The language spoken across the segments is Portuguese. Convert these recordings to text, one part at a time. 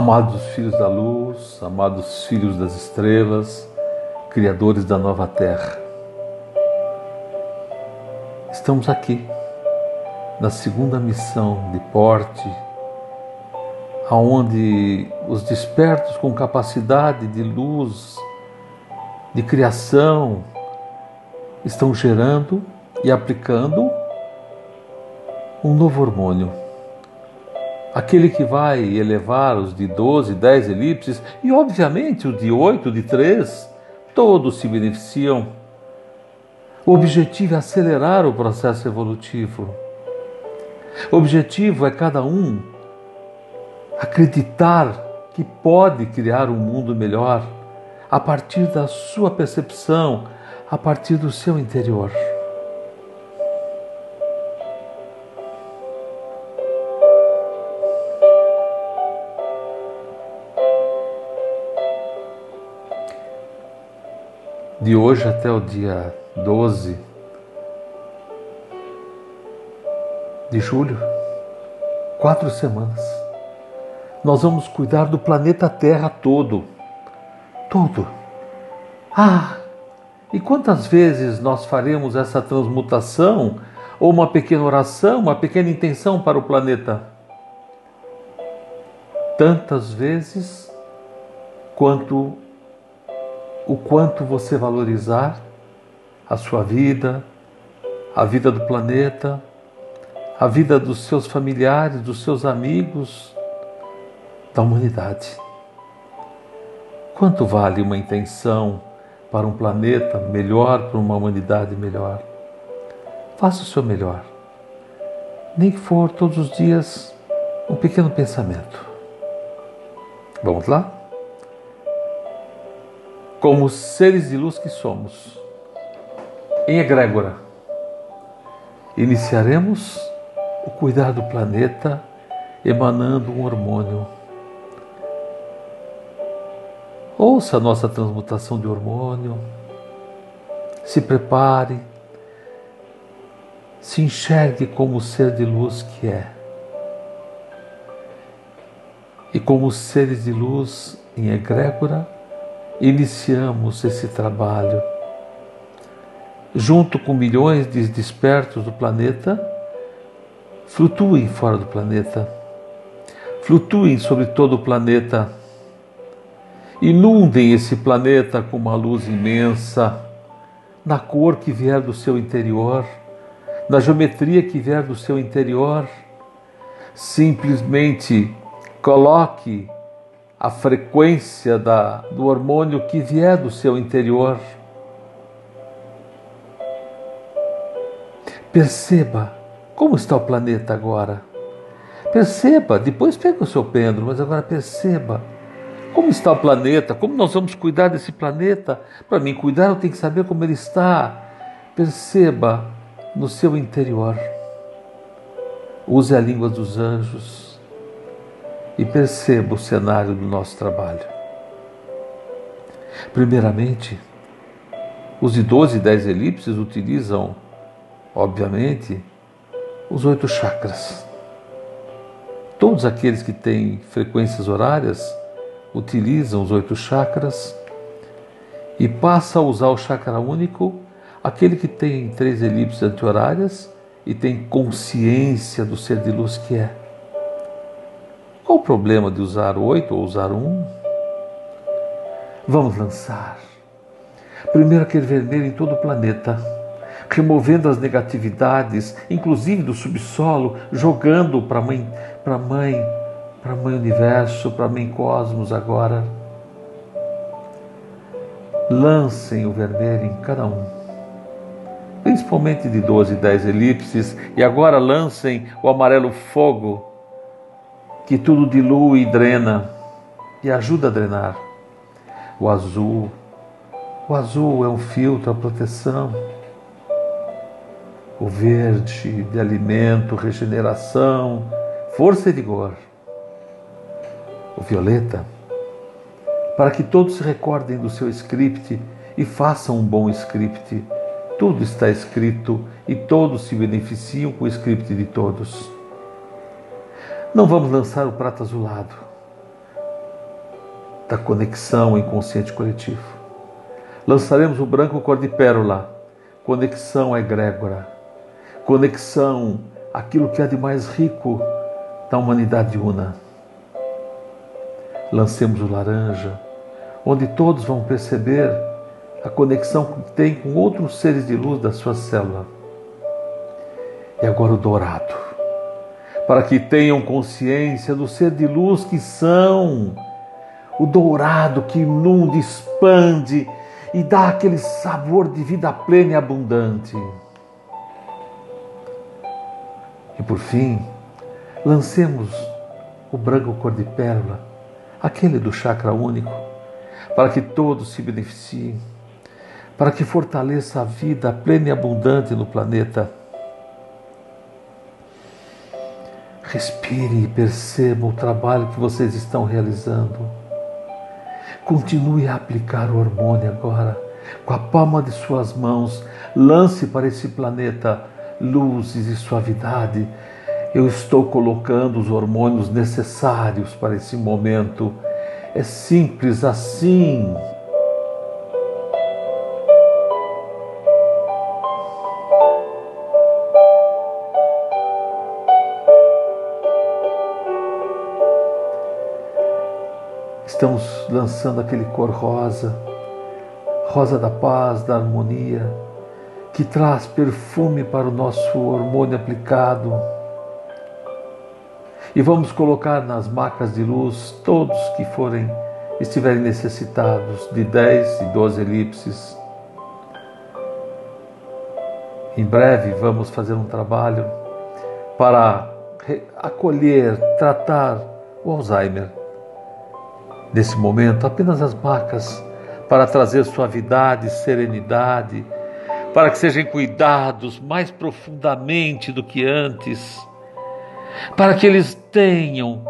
Amados filhos da luz, amados filhos das estrelas, criadores da nova terra, estamos aqui na segunda missão de porte, aonde os despertos com capacidade de luz, de criação, estão gerando e aplicando um novo hormônio aquele que vai elevar os de 12, 10 elipses e, obviamente, os de 8, de 3, todos se beneficiam. O objetivo é acelerar o processo evolutivo. O objetivo é cada um acreditar que pode criar um mundo melhor a partir da sua percepção, a partir do seu interior. De hoje até o dia 12 de julho, quatro semanas, nós vamos cuidar do planeta Terra todo. Todo. Ah! E quantas vezes nós faremos essa transmutação ou uma pequena oração, uma pequena intenção para o planeta? Tantas vezes quanto o quanto você valorizar a sua vida, a vida do planeta, a vida dos seus familiares, dos seus amigos, da humanidade. Quanto vale uma intenção para um planeta melhor, para uma humanidade melhor? Faça o seu melhor. Nem que for todos os dias um pequeno pensamento. Vamos lá? Como seres de luz que somos, em egrégora, iniciaremos o cuidar do planeta emanando um hormônio. Ouça a nossa transmutação de hormônio, se prepare, se enxergue como o ser de luz que é. E como seres de luz em egrégora, iniciamos esse trabalho. Junto com milhões de despertos do planeta, flutuem fora do planeta, flutuem sobre todo o planeta, inundem esse planeta com uma luz imensa, na cor que vier do seu interior, na geometria que vier do seu interior. Simplesmente coloque a frequência da, do hormônio que vier do seu interior. Perceba como está o planeta agora. Perceba, depois pega o seu pêndulo, mas agora perceba como está o planeta, como nós vamos cuidar desse planeta. Para mim cuidar, eu tenho que saber como ele está. Perceba no seu interior. Use a língua dos anjos e perceba o cenário do nosso trabalho. Primeiramente, os de 12 e 10 elipses utilizam, obviamente, os oito chakras. Todos aqueles que têm frequências horárias utilizam os oito chakras e passa a usar o chakra único aquele que tem três elipses anti-horárias e tem consciência do ser de luz que é. Qual o problema de usar oito ou usar um? Vamos lançar. Primeiro aquele vermelho em todo o planeta, removendo as negatividades, inclusive do subsolo, jogando para mãe, para mãe, para mãe universo, para mãe cosmos agora. Lancem o vermelho em cada um principalmente de 12 e 10 elipses, e agora lancem o amarelo fogo que tudo dilui e drena e ajuda a drenar. O azul, o azul é um filtro, a proteção. O verde de alimento, regeneração, força e vigor. O violeta, para que todos se recordem do seu script e façam um bom script. Tudo está escrito e todos se beneficiam com o script de todos. Não vamos lançar o prato azulado. da conexão inconsciente coletivo. Lançaremos o branco cor de pérola, conexão egrégora, conexão aquilo que há de mais rico da humanidade una. Lancemos o laranja, onde todos vão perceber a conexão que tem com outros seres de luz da sua célula. E agora o dourado, para que tenham consciência do ser de luz que são o dourado que inunda, expande e dá aquele sabor de vida plena e abundante. E por fim, lancemos o branco cor de pérola, aquele do chakra único, para que todos se beneficiem, para que fortaleça a vida plena e abundante no planeta. Respire e perceba o trabalho que vocês estão realizando Continue a aplicar o hormônio agora. Com a palma de suas mãos, lance para esse planeta luzes e suavidade. Eu estou colocando os hormônios necessários para esse momento. É simples assim. Estamos lançando aquele cor rosa, rosa da paz, da harmonia, que traz perfume para o nosso hormônio aplicado. E vamos colocar nas macas de luz todos que forem estiverem necessitados de 10 e 12 elipses. Em breve vamos fazer um trabalho para acolher, tratar o Alzheimer Nesse momento, apenas as marcas para trazer suavidade, serenidade, para que sejam cuidados mais profundamente do que antes, para que eles tenham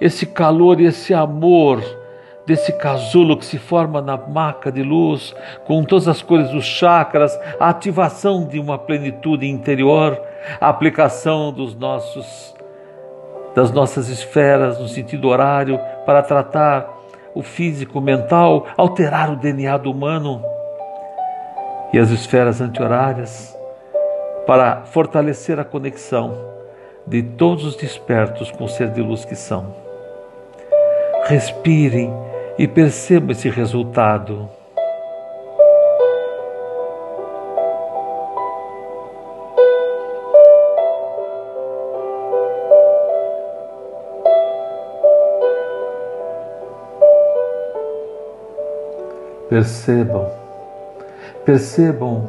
esse calor e esse amor desse casulo que se forma na maca de luz, com todas as cores dos chakras, a ativação de uma plenitude interior, a aplicação dos nossos das nossas esferas no sentido horário para tratar o físico, o mental, alterar o DNA do humano e as esferas anti-horárias para fortalecer a conexão de todos os despertos com o ser de luz que são. Respirem e percebam esse resultado. Percebam, percebam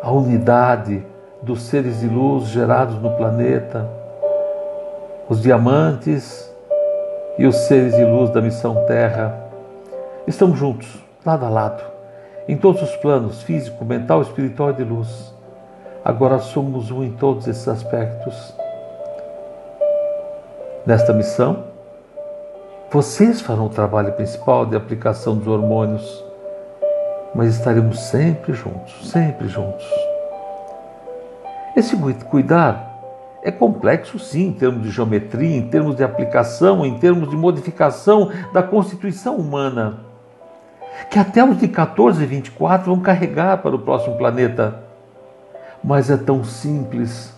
a unidade dos seres de luz gerados no planeta, os diamantes e os seres de luz da missão Terra. Estamos juntos, lado a lado, em todos os planos físico, mental, espiritual e de luz. Agora somos um em todos esses aspectos. Nesta missão, vocês farão o trabalho principal de aplicação dos hormônios mas estaremos sempre juntos, sempre juntos. Esse cuidar é complexo, sim, em termos de geometria, em termos de aplicação, em termos de modificação da constituição humana, que até os de 14 e 24 vão carregar para o próximo planeta. Mas é tão simples,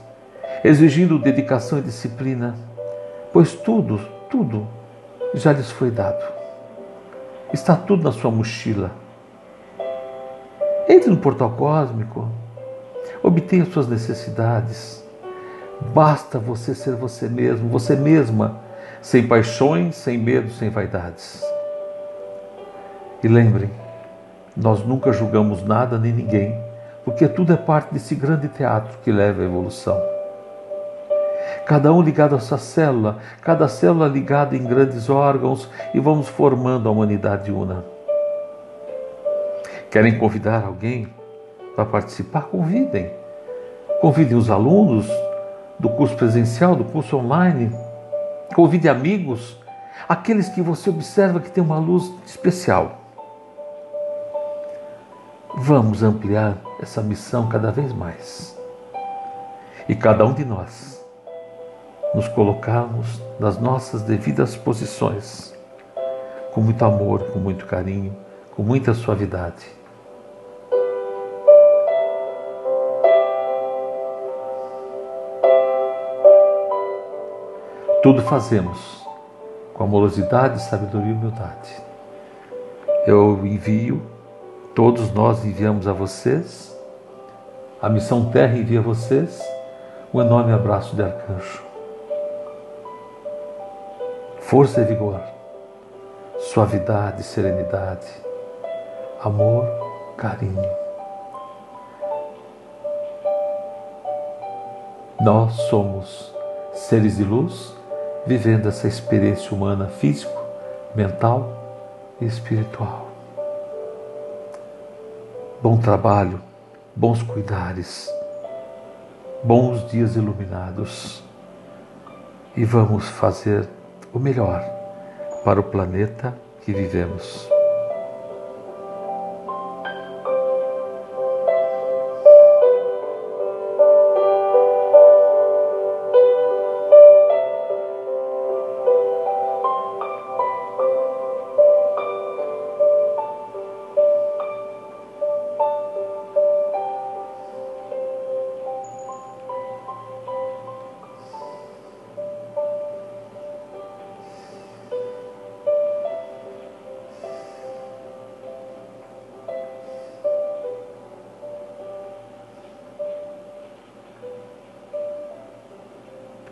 exigindo dedicação e disciplina, pois tudo, tudo já lhes foi dado. Está tudo na sua mochila. Entre no portal cósmico, obtenha suas necessidades. Basta você ser você mesmo, você mesma, sem paixões, sem medo, sem vaidades. E lembrem, nós nunca julgamos nada nem ninguém, porque tudo é parte desse grande teatro que leva à evolução. Cada um ligado à sua célula, cada célula ligada em grandes órgãos, e vamos formando a humanidade una. Querem convidar alguém para participar? Convidem. Convidem os alunos do curso presencial, do curso online. Convide amigos, aqueles que você observa que tem uma luz especial. Vamos ampliar essa missão cada vez mais. E cada um de nós nos colocarmos nas nossas devidas posições com muito amor, com muito carinho, com muita suavidade. Tudo fazemos com amorosidade, sabedoria e humildade. Eu envio, todos nós enviamos a vocês, a missão Terra envia a vocês um enorme abraço de arcanjo. Força e vigor, suavidade, serenidade, amor, carinho. Nós somos seres de luz vivendo essa experiência humana físico, mental e espiritual. Bom trabalho, bons cuidares, bons dias iluminados e vamos fazer o melhor para o planeta que vivemos.